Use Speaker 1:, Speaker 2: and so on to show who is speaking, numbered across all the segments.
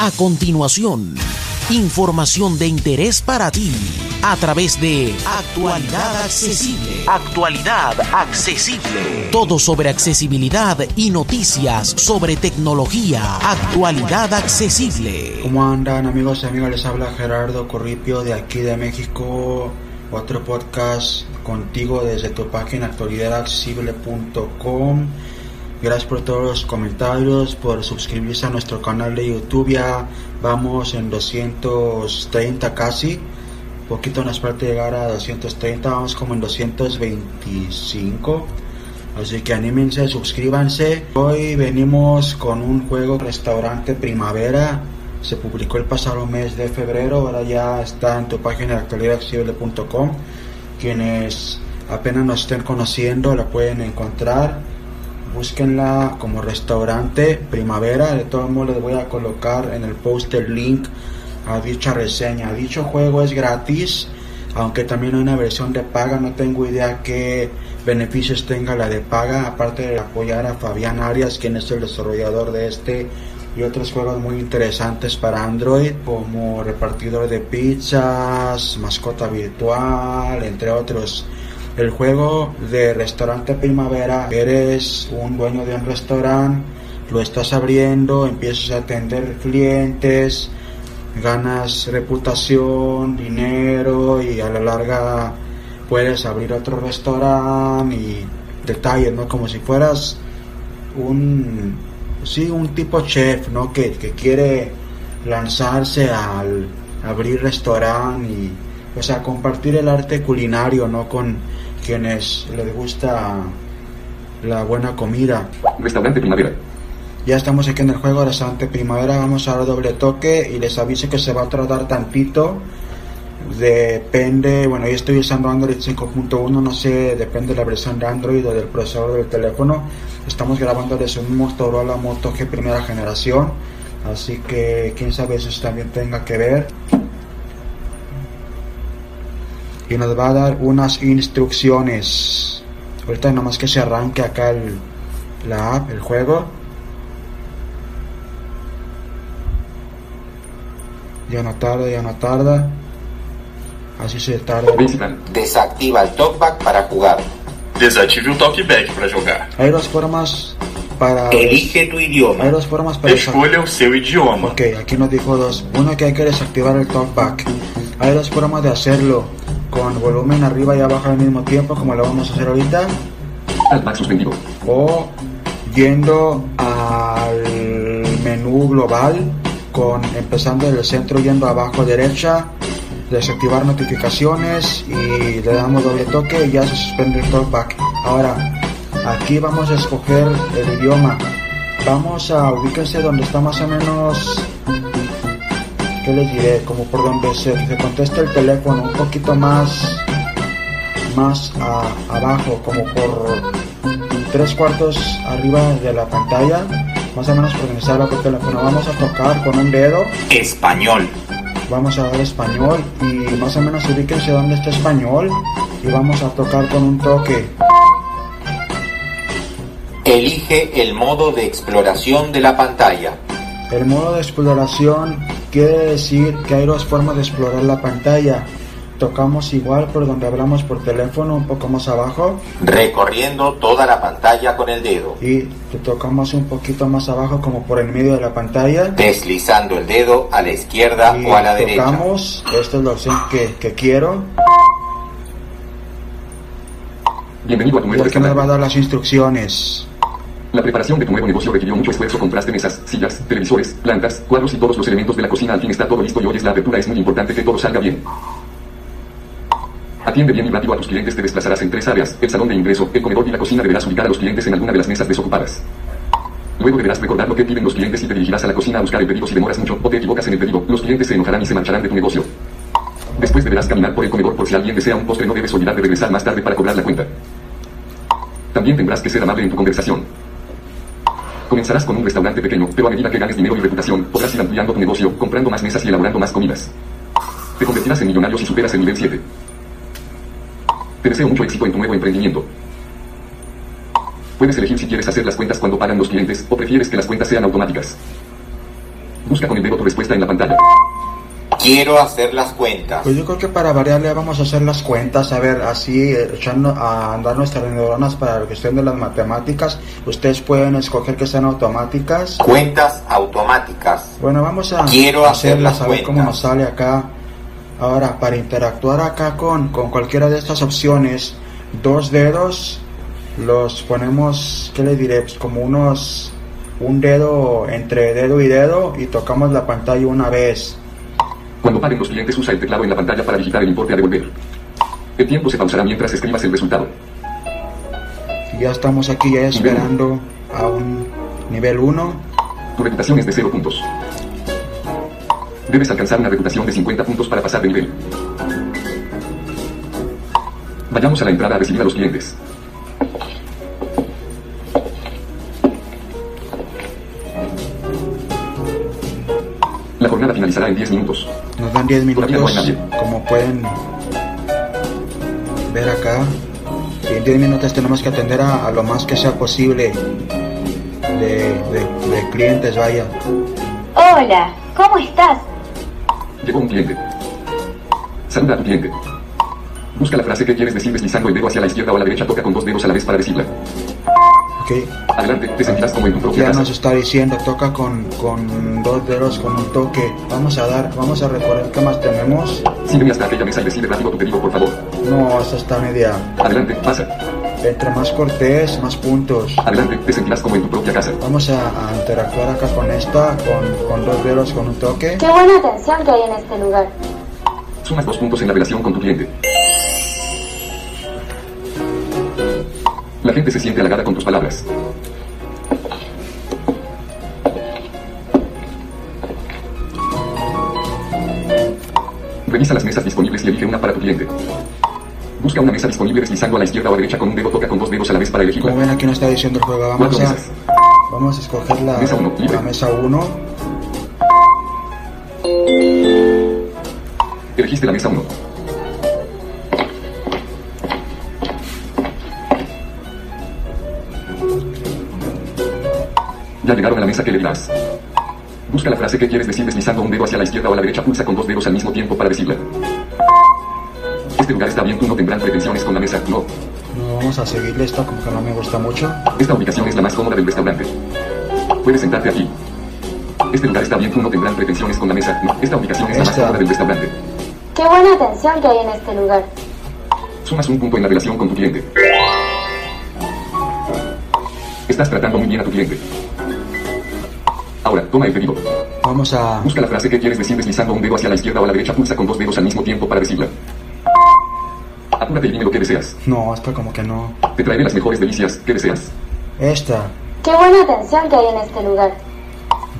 Speaker 1: A continuación, información de interés para ti a través de Actualidad Accesible. Actualidad Accesible. Todo sobre accesibilidad y noticias sobre tecnología. Actualidad Accesible.
Speaker 2: ¿Cómo andan amigos y amigas? Les habla Gerardo Corripio de aquí de México. Otro podcast contigo desde tu página actualidadaccesible.com. Gracias por todos los comentarios, por suscribirse a nuestro canal de YouTube. Ya vamos en 230 casi. Poquito nos falta llegar a 230, vamos como en 225. Así que anímense, suscríbanse. Hoy venimos con un juego restaurante primavera. Se publicó el pasado mes de febrero, ahora ya está en tu página actualidadaccesible.com. Quienes apenas nos estén conociendo la pueden encontrar búsquenla como restaurante primavera. De todos modos les voy a colocar en el post el link a dicha reseña. Dicho juego es gratis aunque también hay una versión de paga. No tengo idea qué beneficios tenga la de paga. Aparte de apoyar a Fabián Arias quien es el desarrollador de este y otros juegos muy interesantes para Android como repartidor de pizzas mascota virtual entre otros el juego de restaurante primavera, eres un dueño de un restaurante, lo estás abriendo, empiezas a atender clientes, ganas reputación, dinero y a la larga puedes abrir otro restaurante y detalles, ¿no? Como si fueras un, sí, un tipo chef, ¿no? Que, que quiere lanzarse al abrir restaurante y, o sea, compartir el arte culinario, ¿no? Con quienes les gusta la buena comida.
Speaker 3: Restaurante Primavera.
Speaker 2: Ya estamos aquí en el juego Restaurante Primavera, vamos a dar doble toque y les aviso que se va a tardar tantito. Depende, bueno, yo estoy usando Android 5.1, no sé, depende de la versión de Android o del procesador del teléfono. Estamos grabando desde un Motorola Moto G primera generación, así que quién sabe si eso también tenga que ver y nos va a dar unas instrucciones. Ahorita nomás que se arranque acá el, la app, el juego. Ya no tarda, ya no tarda. Así se tarda.
Speaker 4: Desactiva el talkback para jugar.
Speaker 5: Desative o talkback para jogar.
Speaker 2: Hay dos formas para.
Speaker 4: Elige tu idioma.
Speaker 2: Hay dos formas para.
Speaker 5: Escolha o seu idioma.
Speaker 2: Ok, aquí nos dijo dos. Uno que hay que desactivar el talkback. Hay dos formas de hacerlo con volumen arriba y abajo al mismo tiempo como lo vamos a hacer ahorita.
Speaker 3: Suspendido
Speaker 2: o yendo al menú global con empezando desde el centro yendo abajo derecha desactivar notificaciones y le damos doble toque y ya se suspende el talkback ahora aquí vamos a escoger el idioma. Vamos a ubicarse donde está más o menos ¿qué les diré? Como por donde se, se contesta el teléfono, un poquito más, más abajo, como por tres cuartos arriba de la pantalla, más o menos por donde está el teléfono. Vamos a tocar con un dedo.
Speaker 4: Español.
Speaker 2: Vamos a dar español y más o menos ubíquense donde está español y vamos a tocar con un toque.
Speaker 4: Elige el modo de exploración de la pantalla.
Speaker 2: El modo de exploración quiere decir que hay dos formas de explorar la pantalla. Tocamos igual por donde hablamos por teléfono, un poco más abajo.
Speaker 4: Recorriendo toda la pantalla con el dedo.
Speaker 2: Y te tocamos un poquito más abajo como por el medio de la pantalla.
Speaker 4: Deslizando el dedo a la izquierda o a la derecha.
Speaker 2: Tocamos, esta es la opción que, que quiero.
Speaker 3: Bienvenido a tu nuevo
Speaker 2: y aquí me va a dar las instrucciones.
Speaker 3: La preparación de tu nuevo negocio requirió mucho esfuerzo. Compraste mesas, sillas, televisores, plantas, cuadros y todos los elementos de la cocina. Al fin está todo listo y hoy es la apertura. Es muy importante que todo salga bien. Atiende bien y rápido a tus clientes. Te desplazarás en tres áreas: el salón de ingreso, el comedor y la cocina. Deberás ubicar a los clientes en alguna de las mesas desocupadas. Luego deberás recordar lo que piden los clientes y te dirigirás a la cocina a buscar el pedido. Si demoras mucho o te equivocas en el pedido, los clientes se enojarán y se marcharán de tu negocio. Después deberás caminar por el comedor por si alguien desea un postre. No debes olvidar de regresar más tarde para cobrar la cuenta. También tendrás que ser amable en tu conversación. Comenzarás con un restaurante pequeño, pero a medida que ganes dinero y reputación, podrás ir ampliando tu negocio, comprando más mesas y elaborando más comidas. Te convertirás en millonario si superas el nivel 7. Te deseo mucho éxito en tu nuevo emprendimiento. Puedes elegir si quieres hacer las cuentas cuando pagan los clientes o prefieres que las cuentas sean automáticas. Busca con el dedo tu respuesta en la pantalla.
Speaker 4: Quiero hacer las cuentas.
Speaker 2: Pues yo creo que para variarle vamos a hacer las cuentas, a ver, así eh, echando a andar nuestras neuronas para la cuestión de las matemáticas. Ustedes pueden escoger que sean automáticas.
Speaker 4: Cuentas automáticas.
Speaker 2: Bueno, vamos a
Speaker 4: Quiero hacer
Speaker 2: hacerlas
Speaker 4: las
Speaker 2: a ver cómo nos sale acá. Ahora, para interactuar acá con, con cualquiera de estas opciones, dos dedos los ponemos, ¿qué le diré? Pues como unos, un dedo entre dedo y dedo y tocamos la pantalla una vez.
Speaker 3: Cuando paguen los clientes usa el teclado en la pantalla para digitar el importe a devolver. El tiempo se pausará mientras escribas el resultado.
Speaker 2: Ya estamos aquí ya esperando a un nivel 1.
Speaker 3: Tu reputación es de 0 puntos. Debes alcanzar una reputación de 50 puntos para pasar de nivel. Vayamos a la entrada a recibir a los clientes. La jornada finalizará en 10 minutos.
Speaker 2: Nos dan 10
Speaker 3: Todavía no hay
Speaker 2: minutos,
Speaker 3: nadie.
Speaker 2: como pueden ver acá. Y en 10 minutos tenemos que atender a, a lo más que sea posible de, de- de clientes, vaya.
Speaker 6: Hola, ¿cómo estás?
Speaker 3: Llegó un cliente. Saluda a tu cliente. Busca la frase que quieres decir deslizando el dedo hacia la izquierda o a la derecha. Toca con dos dedos a la vez para decirla.
Speaker 2: Ok,
Speaker 3: Adelante, te como en tu propia
Speaker 2: ya
Speaker 3: casa.
Speaker 2: nos está diciendo, toca con, con dos dedos, con un toque. Vamos a dar, vamos a recorrer qué más tenemos.
Speaker 3: Sígueme hasta aquella mesa y decide rápido tu pedido, por favor.
Speaker 2: No, esta está media.
Speaker 3: Adelante, pasa.
Speaker 2: Entre más cortés, más puntos.
Speaker 3: Adelante, te sentirás como en tu propia casa.
Speaker 2: Vamos a, a interactuar acá con esta, con, con dos dedos, con un toque.
Speaker 6: Qué buena atención que hay en este lugar.
Speaker 3: Sumas dos puntos en la relación con tu cliente. La gente se siente halagada con tus palabras. Revisa las mesas disponibles y elige una para tu cliente. Busca una mesa disponible deslizando a la izquierda o a la derecha con un dedo. Toca con dos dedos a la vez para elegirla.
Speaker 2: Como ven aquí nos está diciendo el juego, vamos a, vamos a escoger la
Speaker 3: Mesa uno, libre.
Speaker 2: la mesa 1.
Speaker 3: Elegiste la mesa 1. Ya llegaron a la mesa que elegirás. Busca la frase que quieres decir deslizando un dedo hacia la izquierda o a la derecha. Pulsa con dos dedos al mismo tiempo para decirla. Este lugar está bien, tú no tendrán pretensiones con la mesa. No.
Speaker 2: No vamos a seguirle esto como que no me gusta mucho.
Speaker 3: Esta ubicación es la más cómoda del restaurante. Puedes sentarte aquí. Este lugar está bien, tú no tendrán pretensiones con la mesa. No. Esta ubicación es la más
Speaker 2: Esta.
Speaker 3: cómoda del restaurante.
Speaker 6: Qué buena atención que hay en este lugar.
Speaker 3: Sumas un punto en la relación con tu cliente. Estás tratando muy bien a tu cliente. Ahora, toma el pedido.
Speaker 2: Vamos a
Speaker 3: Busca la frase que quieres decir deslizando un dedo hacia la izquierda o a la derecha. Pulsa con dos dedos al mismo tiempo para decirla. Apúrate y dime lo que deseas.
Speaker 2: no, esta como que no.
Speaker 3: Te traeré las mejores delicias. ¿Qué deseas?
Speaker 2: Esta.
Speaker 6: Qué buena atención que hay en este lugar.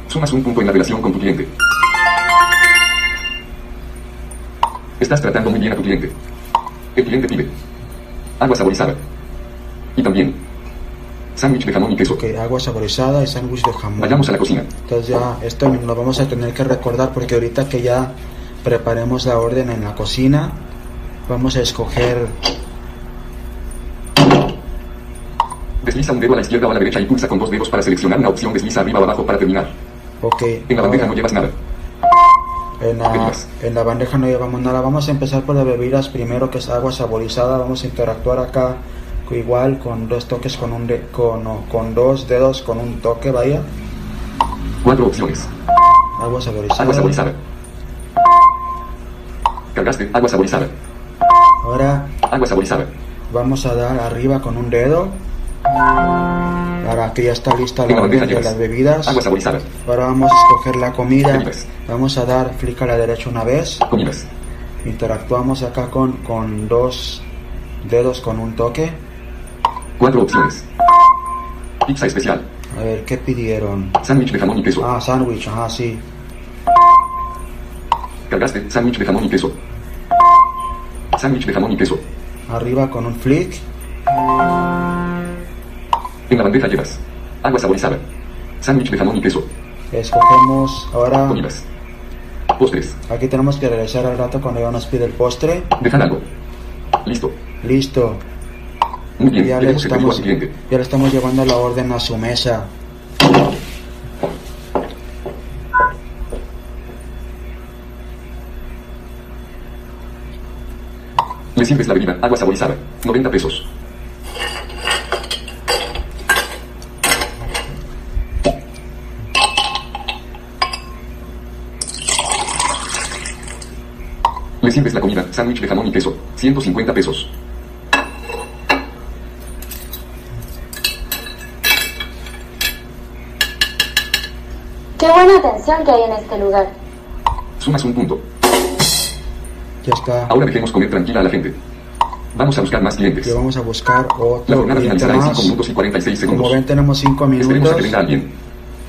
Speaker 3: Sumas un punto en la relación con tu cliente. Estás tratando muy bien a tu cliente. El cliente pide agua saborizada. Y también sándwich de jamón y queso.
Speaker 2: Ok, agua saborizada y sándwich de jamón.
Speaker 3: Vayamos a la cocina.
Speaker 2: Entonces ya esto lo vamos a tener que recordar porque ahorita que ya preparemos la orden en la cocina, vamos a escoger
Speaker 3: Desliza un dedo a la izquierda o a la derecha y pulsa con dos dedos para seleccionar una opción. Desliza arriba o abajo para terminar.
Speaker 2: Ok,
Speaker 3: En la bandeja
Speaker 2: ahora,
Speaker 3: no llevas nada.
Speaker 2: en, la, en la bandeja no llevamos nada. Vamos a empezar por las bebidas primero, que es agua saborizada. Vamos a interactuar acá igual con dos toques, con, un de- con, no, con dos dedos, con un toque, vaya.
Speaker 3: Cuatro opciones.
Speaker 2: Agua saborizada.
Speaker 3: Agua saborizada. Cargaste agua saborizada.
Speaker 2: Ahora
Speaker 3: Agua saborizada.
Speaker 2: vamos a dar arriba con un dedo. Ahora que ya está lista
Speaker 3: la bandeja
Speaker 2: de las bebidas.
Speaker 3: agua saborizada.
Speaker 2: Ahora vamos a escoger la comida.
Speaker 3: Bebidas.
Speaker 2: Vamos a dar clic a la derecha una vez.
Speaker 3: Comidas.
Speaker 2: Interactuamos acá con, con dos dedos con un toque.
Speaker 3: Cuatro opciones. Pizza especial.
Speaker 2: A ver, ¿qué pidieron?
Speaker 3: Sándwich de jamón y queso.
Speaker 2: Ah, sándwich, ajá, sí.
Speaker 3: Cargaste sándwich de jamón y queso. Sándwich de jamón y queso.
Speaker 2: Arriba con un flick.
Speaker 3: En la bandeja llevas agua saborizada. Sándwich de jamón y queso.
Speaker 2: Escogemos ahora.
Speaker 3: Comidas. Postres.
Speaker 2: Aquí tenemos que regresar al rato cuando ya nos pide el postre.
Speaker 3: Dejar algo. Listo.
Speaker 2: Listo.
Speaker 3: Muy bien,
Speaker 2: ya le estamos, estamos llevando la orden a su mesa.
Speaker 3: Le sirves la bebida, agua saborizada, 90 pesos. Le sirves la comida, sándwich de jamón y queso, 150 pesos.
Speaker 6: Qué buena atención que hay en este lugar.
Speaker 3: Sumas un punto.
Speaker 2: Ya está.
Speaker 3: Ahora dejemos comer tranquila a la gente. Vamos a buscar más clientes.
Speaker 2: Que vamos a buscar
Speaker 3: La
Speaker 2: otro
Speaker 3: jornada
Speaker 2: cliente
Speaker 3: finalizará en 5
Speaker 2: más.
Speaker 3: minutos y 46
Speaker 2: Como
Speaker 3: segundos.
Speaker 2: ven, tenemos 5
Speaker 3: Esperemos a
Speaker 2: minutos.
Speaker 3: que venga alguien.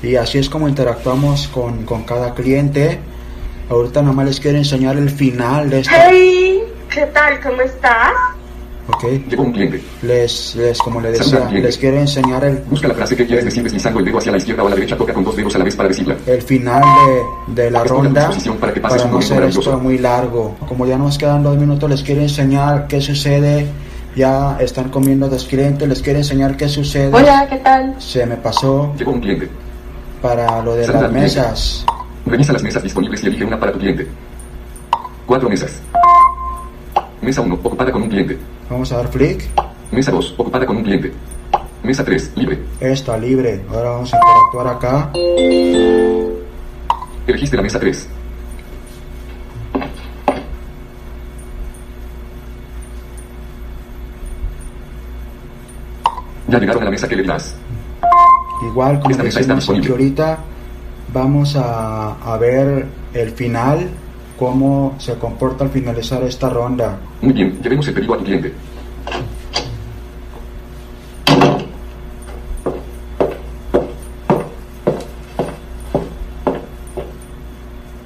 Speaker 2: Y así es como interactuamos con, con cada cliente. Ahorita nomás les quiero enseñar el final de este.
Speaker 7: Hey, ¿qué tal? ¿Cómo estás?
Speaker 2: Ok.
Speaker 3: Llegó un cliente.
Speaker 2: Les, les, como
Speaker 3: al
Speaker 2: decía, les quiero enseñar el,
Speaker 3: Busca la frase que quieres decir deslizando el dedo hacia la izquierda o a la derecha. Toca con dos dedos a la vez para decirla.
Speaker 2: el final de, de la ronda
Speaker 3: para que pases
Speaker 2: para
Speaker 3: un
Speaker 2: no hacer esto muy largo. Como ya nos quedan dos minutos, les quiero enseñar qué sucede. Ya están comiendo dos clientes, les quiero enseñar qué sucede.
Speaker 6: Hola, ¿qué tal?
Speaker 2: Se me pasó
Speaker 3: Llegó un cliente.
Speaker 2: para lo de las mesas.
Speaker 3: Revisa las mesas disponibles y elige una para tu cliente. Cuatro mesas. Mesa 1, ocupada con un cliente.
Speaker 2: Vamos a dar flick.
Speaker 3: Mesa 2, ocupada con un cliente. Mesa 3, libre.
Speaker 2: Está libre. Ahora vamos a interactuar acá.
Speaker 3: Elegiste la mesa 3. Ya llegaron a la mesa que le dirás.
Speaker 2: Igual, como
Speaker 3: Esta mesa está disponible.
Speaker 2: ahorita, vamos a, a ver el final, cómo se comporta al finalizar esta ronda.
Speaker 3: Muy bien, llevemos el pedido a tu cliente.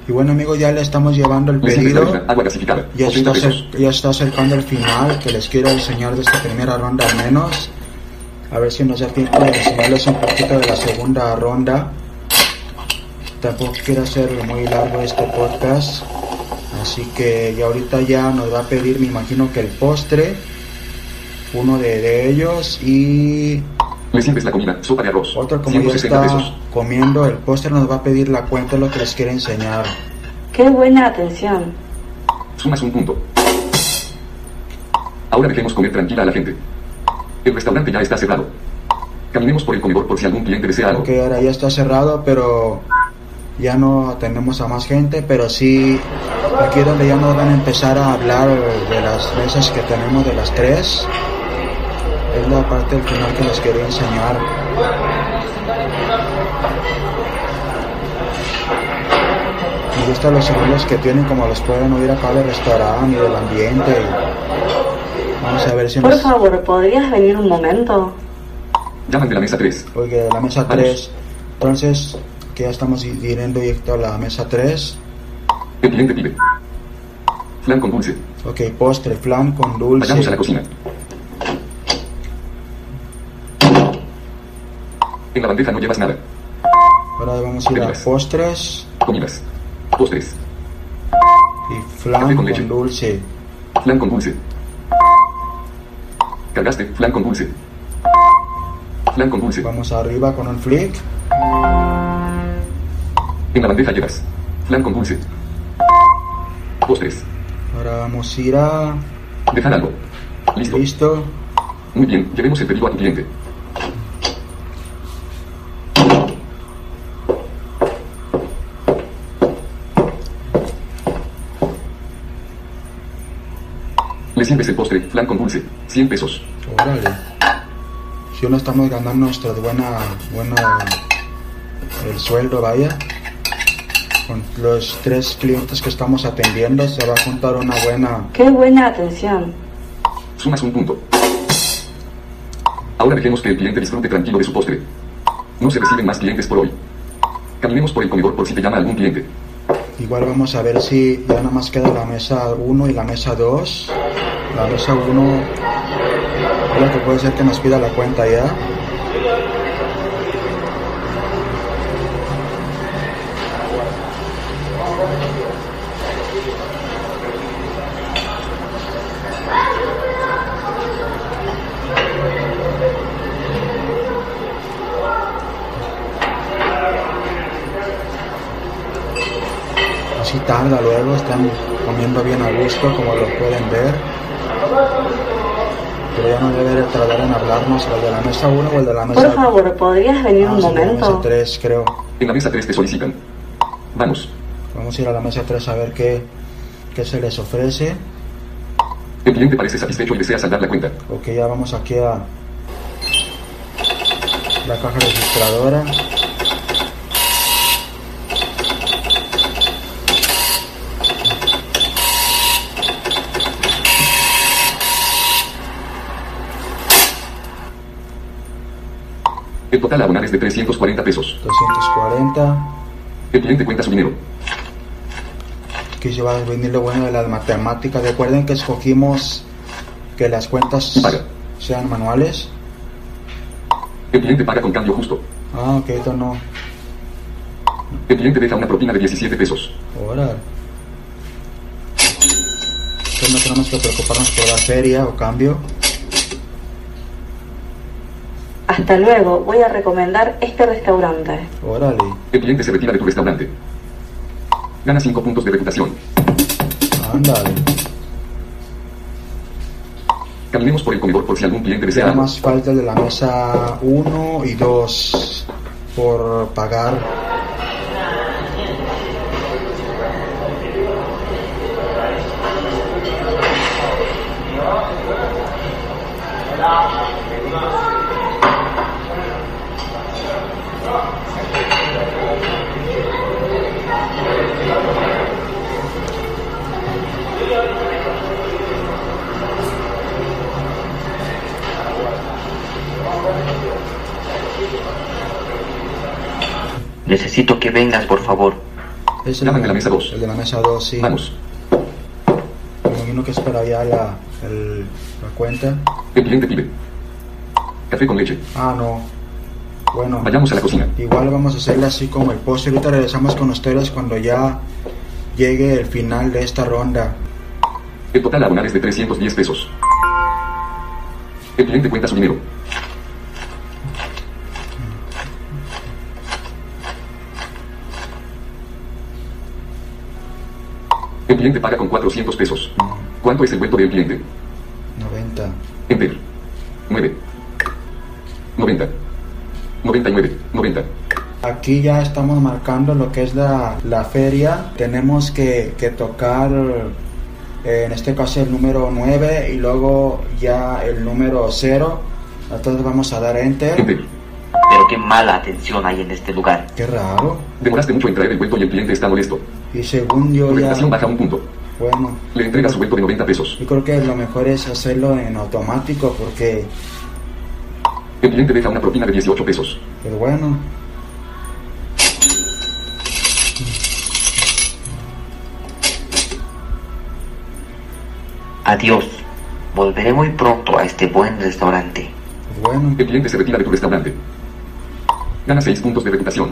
Speaker 2: Y bueno, amigos, ya le estamos llevando el pedido.
Speaker 3: agua gasificada.
Speaker 2: Ya
Speaker 3: 80
Speaker 2: está, ya está acercando el final que les quiero enseñar de esta primera ronda al menos. A ver si nos da tiempo de enseñarles un poquito de la segunda ronda. Tampoco quiero hacer muy largo este podcast. Así que ya ahorita ya nos va a pedir, me imagino que el postre. Uno de, de ellos y
Speaker 3: Le sirves la comida, sopa de arroz.
Speaker 2: otro como ya
Speaker 3: 160
Speaker 2: está
Speaker 3: pesos.
Speaker 2: comiendo el postre nos va a pedir la cuenta, lo que les quiero enseñar.
Speaker 7: Qué buena atención.
Speaker 3: Sumas un punto. Ahora dejemos comer tranquila a la gente. El restaurante ya está cerrado. Caminemos por el comedor por si algún cliente desea algo.
Speaker 2: Ok, ahora ya está cerrado, pero ya no atendemos a más gente, pero sí, aquí es donde ya nos van a empezar a hablar de las mesas que tenemos de las tres. Es la parte del final que les quería enseñar. Me gustan los sonidos que tienen, como los pueden oír acá del restaurante y del ambiente. y Vamos a ver si
Speaker 7: Por
Speaker 2: nos...
Speaker 7: favor, ¿podrías venir un momento?
Speaker 3: Llaman de la mesa 3.
Speaker 2: Oye, la mesa
Speaker 3: Vamos.
Speaker 2: 3. Entonces, que ya estamos yendo directo a la mesa 3.
Speaker 3: El cliente pide. Flan con dulce.
Speaker 2: Ok, postre, flan con dulce.
Speaker 3: Vayamos a la cocina. En la bandeja no llevas nada.
Speaker 2: Ahora vamos a ir a postres
Speaker 3: Comidas. Postres.
Speaker 2: y flan
Speaker 3: con
Speaker 2: con, dulce.
Speaker 3: Flan con dulce. Cargaste. Flan con dulce. Flan con dulce.
Speaker 2: Vamos arriba con un flick.
Speaker 3: En la bandeja llevas. Flan con dulce. Postres.
Speaker 2: Ahora vamos a ir a...
Speaker 3: Dejar algo. Listo.
Speaker 2: Listo.
Speaker 3: Muy bien. Llevemos el pedido a tu cliente. Le sirves el postre, flan con dulce, 100 pesos.
Speaker 2: Órale. Si no estamos ganando nuestra buena, buena, el sueldo, vaya. Con los tres clientes que estamos atendiendo se va a juntar una buena...
Speaker 7: Qué buena atención.
Speaker 3: Sumas un punto. Ahora dejemos que el cliente disfrute tranquilo de su postre. No se reciben más clientes por hoy. Caminemos por el comedor por si te llama algún cliente.
Speaker 2: Igual vamos a ver si ya nada más queda la mesa 1 y la mesa 2. La mesa 1 creo que puede ser que nos pida la cuenta ya. Tarda luego, están comiendo bien a gusto como lo pueden ver. Pero ya no debe de tardar en hablarnos el de la mesa 1 o el de la mesa
Speaker 7: Por favor, ¿podrías venir
Speaker 2: Ah,
Speaker 7: un
Speaker 2: sí, la mesa
Speaker 7: momento?
Speaker 2: 3, creo.
Speaker 3: En la mesa 3 te solicitan. Vamos.
Speaker 2: Vamos a ir a la mesa 3 a ver qué, qué se les ofrece.
Speaker 3: El cliente parece satisfecho y desea saldar la cuenta.
Speaker 2: Ok, ya vamos aquí a la caja registradora.
Speaker 3: El total a abonar es de 340 pesos.
Speaker 2: 240.
Speaker 3: El cliente cuenta su dinero.
Speaker 2: Aquí se va a venir lo bueno de las matemáticas. Recuerden que escogimos que las cuentas
Speaker 3: Paga.
Speaker 2: sean manuales.
Speaker 3: El cliente paga con cambio justo.
Speaker 2: Ah, ok, esto no.
Speaker 3: El cliente deja una propina de 17 pesos.
Speaker 2: Ahora. Entonces no tenemos que preocuparnos por la feria o cambio.
Speaker 7: Hasta luego, voy a recomendar este restaurante.
Speaker 2: Órale.
Speaker 3: El cliente se retira de tu restaurante. Gana 5 puntos de reputación.
Speaker 2: Ándale.
Speaker 3: Caminemos por el comedor por si algún cliente desea algo.
Speaker 2: más falta de la mesa 1 y 2 por pagar.
Speaker 8: Necesito que vengas, por favor.
Speaker 2: Es el,
Speaker 3: Llaman de la mesa dos.
Speaker 2: El de la mesa 2, sí.
Speaker 3: Vamos.
Speaker 2: Me imagino que es para allá la, el- la cuenta.
Speaker 3: El cliente pide. Café con leche.
Speaker 2: Ah, no. Bueno,
Speaker 3: Vayamos a la cocina.
Speaker 2: igual vamos a hacerle así como el postre. Ahorita regresamos con ustedes cuando ya llegue el final de esta ronda.
Speaker 3: El total a abonar es de 310 pesos. El cliente cuenta su dinero. El cliente paga con 400 pesos. ¿Cuánto es el vuelto del cliente?
Speaker 2: 90.
Speaker 3: Enter. 9. 90. 99. 90.
Speaker 2: Aquí ya estamos marcando lo que es la, la feria. Tenemos que, que tocar, eh, en este caso, el número 9 y luego ya el número 0. Entonces vamos a dar enter.
Speaker 3: Enter.
Speaker 8: Pero qué mala atención hay en este lugar.
Speaker 2: Qué raro.
Speaker 3: Demoraste mucho en traer el vuelto y el cliente está molesto.
Speaker 2: Y según yo ya...
Speaker 3: reputación baja un punto.
Speaker 2: Bueno,
Speaker 3: Le entrega su vuelto de 90 pesos.
Speaker 2: yo creo que lo mejor es hacerlo en automático porque,
Speaker 3: El cliente deja una propina de 18 pesos.
Speaker 2: pues bueno,
Speaker 8: Adiós. Volveré muy pronto a este buen restaurante.
Speaker 2: pues bueno.
Speaker 3: El cliente se retira de tu restaurante. Gana 6 puntos de reputación.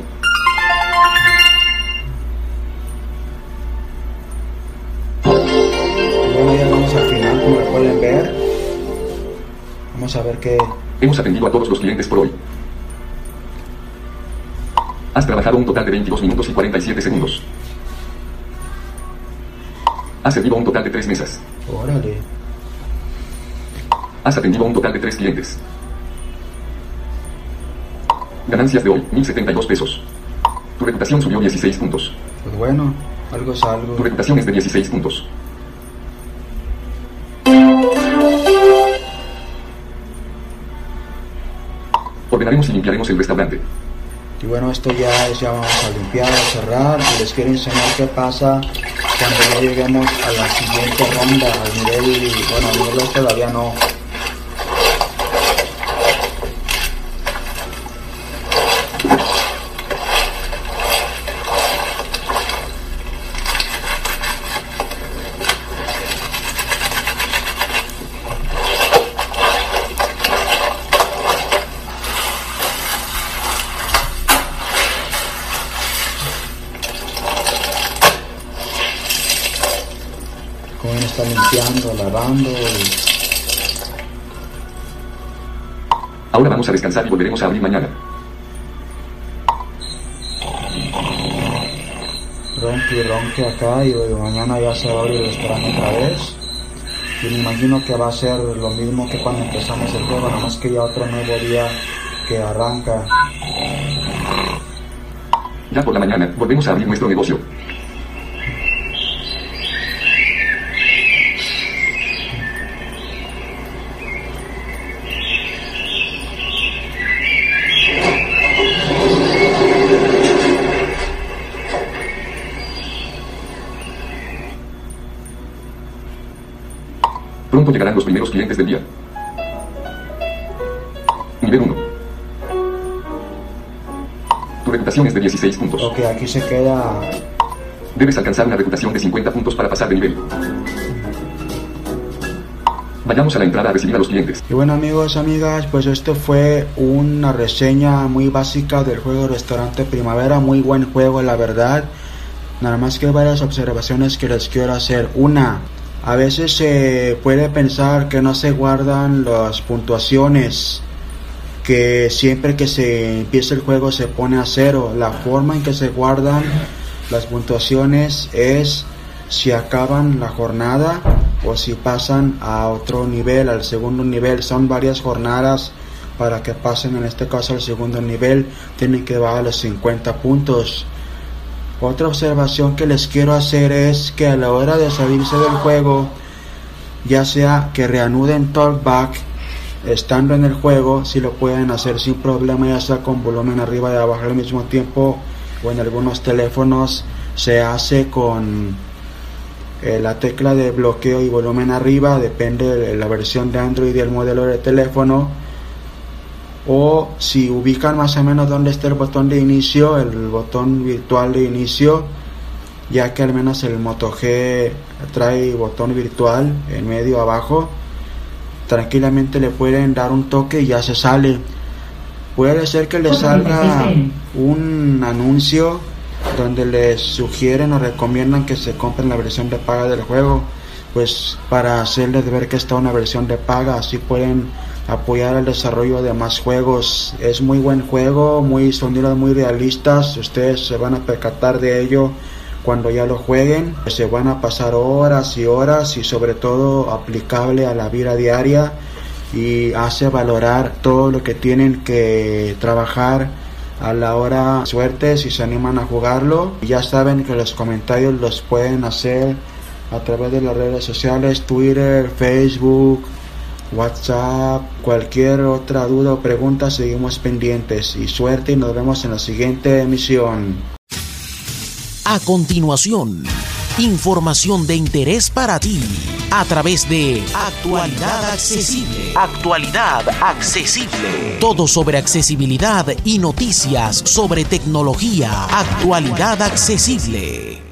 Speaker 2: Vamos a ver qué...
Speaker 3: Hemos atendido a todos los clientes por hoy. Has trabajado un total de 22 minutos y 47 segundos. Has servido un total de 3 mesas.
Speaker 2: Órale.
Speaker 3: Has atendido un total de 3 clientes. Ganancias de hoy, 1072 pesos. Tu reputación subió 16 puntos.
Speaker 2: Pues bueno, algo es algo.
Speaker 3: Tu reputación es de 16 puntos. Ordenaremos y limpiaremos el restaurante.
Speaker 2: Y bueno, esto ya es, ya vamos a limpiar, a cerrar. Y les quiero enseñar qué pasa cuando ya lleguemos a la siguiente ronda, al nivel, bueno, al nivel todavía no. Como bien está limpiando, lavando
Speaker 3: Ahora vamos a descansar y volveremos a abrir mañana.
Speaker 2: ronque ronque acá y mañana ya se va a abrir el restaurante otra vez. y me imagino que va a ser lo mismo que cuando empezamos el juego, nada más que ya otro nuevo día que arranca.
Speaker 3: Ya por la mañana, volvemos a abrir nuestro negocio. Pronto llegarán los primeros clientes del día. Nivel 1. Tu reputación es de 16 puntos.
Speaker 2: Ok, aquí se queda
Speaker 3: Debes alcanzar una reputación de 50 puntos para pasar de nivel. Vayamos a la entrada a recibir a los clientes.
Speaker 2: Y bueno amigos, amigas, pues esto fue una reseña muy básica del juego Restaurante Primavera, muy buen juego la verdad. Nada más que varias observaciones que les quiero hacer. Una, a veces se puede pensar que no se guardan las puntuaciones, que siempre que se empieza el juego se pone a cero. La forma en que se guardan las puntuaciones es si acaban la jornada o si pasan a otro nivel, al segundo nivel. Son varias jornadas para que pasen en este caso al segundo nivel. Tienen que bajar los 50 puntos. Otra observación que les quiero hacer es que a la hora de salirse del juego, ya sea que reanuden talkback estando en el juego, si lo pueden hacer sin problema, ya sea con volumen arriba y abajo al mismo tiempo, o en algunos teléfonos se hace con eh, la tecla de bloqueo y volumen arriba, depende de la versión de Android y el modelo de teléfono. O si ubican más o menos dónde está el botón de inicio, el botón virtual de inicio, ya que al menos el Moto G trae botón virtual en medio abajo, tranquilamente le pueden dar un toque y ya se sale. Puede ser que le salga un anuncio donde les sugieren o recomiendan que se compren la versión de paga del juego, pues para hacerles ver que está una versión de paga, así pueden apoyar el desarrollo de más juegos. Es muy buen juego, muy sonidos muy realistas, ustedes se van a percatar de ello cuando ya lo jueguen, se van a pasar horas y horas y sobre todo aplicable a la vida diaria y hace valorar todo lo que tienen que trabajar a la hora suerte si se animan a jugarlo. Ya saben que los comentarios los pueden hacer a través de las redes sociales, Twitter, Facebook, WhatsApp, cualquier otra duda o pregunta, seguimos pendientes y suerte y nos vemos en la siguiente emisión.
Speaker 1: A continuación, información de interés para ti a través de Actualidad Accesible. Actualidad Accesible. Todo sobre accesibilidad y noticias sobre tecnología. Actualidad Accesible.